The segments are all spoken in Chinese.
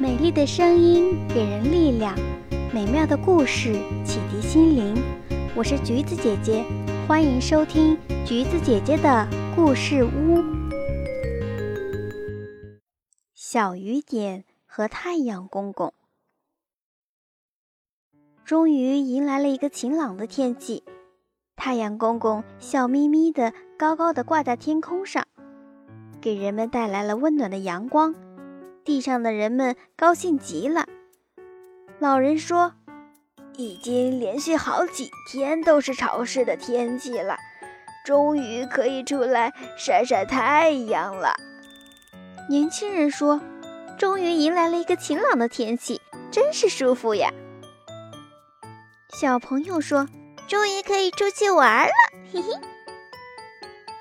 美丽的声音给人力量，美妙的故事启迪心灵。我是橘子姐姐，欢迎收听橘子姐姐的故事屋。小雨点和太阳公公，终于迎来了一个晴朗的天气。太阳公公笑眯眯的，高高的挂在天空上，给人们带来了温暖的阳光。地上的人们高兴极了。老人说：“已经连续好几天都是潮湿的天气了，终于可以出来晒晒太阳了。”年轻人说：“终于迎来了一个晴朗的天气，真是舒服呀。”小朋友说：“终于可以出去玩了，嘿嘿。”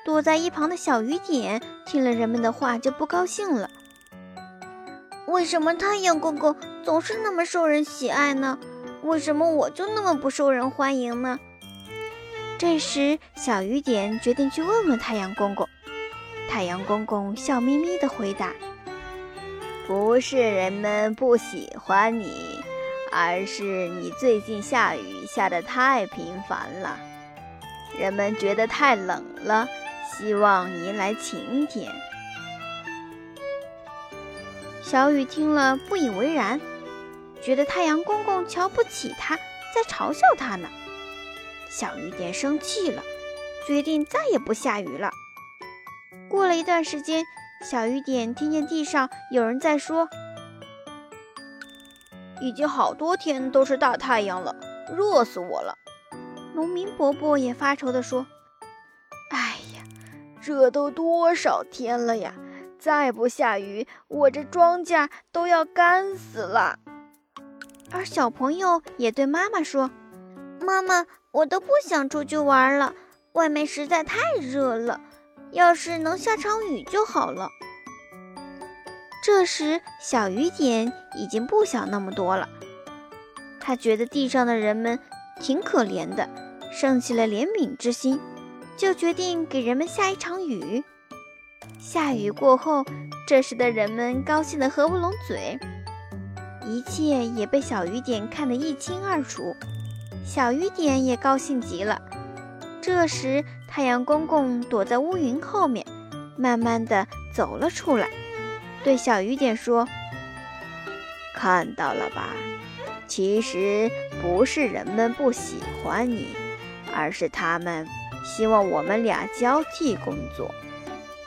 躲在一旁的小雨点听了人们的话就不高兴了。为什么太阳公公总是那么受人喜爱呢？为什么我就那么不受人欢迎呢？这时，小雨点决定去问问太阳公公。太阳公公笑眯眯地回答：“不是人们不喜欢你，而是你最近下雨下得太频繁了，人们觉得太冷了，希望迎来晴天。”小雨听了不以为然，觉得太阳公公瞧不起他，在嘲笑他呢。小雨点生气了，决定再也不下雨了。过了一段时间，小雨点听见地上有人在说：“已经好多天都是大太阳了，热死我了。”农民伯伯也发愁地说：“哎呀，这都多少天了呀！”再不下雨，我这庄稼都要干死了。而小朋友也对妈妈说：“妈妈，我都不想出去玩了，外面实在太热了。要是能下场雨就好了。”这时，小雨点已经不想那么多了。他觉得地上的人们挺可怜的，生起了怜悯之心，就决定给人们下一场雨。下雨过后，这时的人们高兴得合不拢嘴，一切也被小雨点看得一清二楚。小雨点也高兴极了。这时，太阳公公躲在乌云后面，慢慢地走了出来，对小雨点说：“看到了吧？其实不是人们不喜欢你，而是他们希望我们俩交替工作。”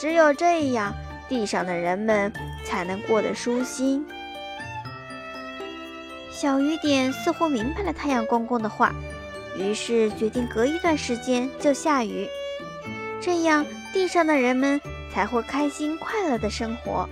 只有这样，地上的人们才能过得舒心。小雨点似乎明白了太阳公公的话，于是决定隔一段时间就下雨，这样地上的人们才会开心快乐的生活。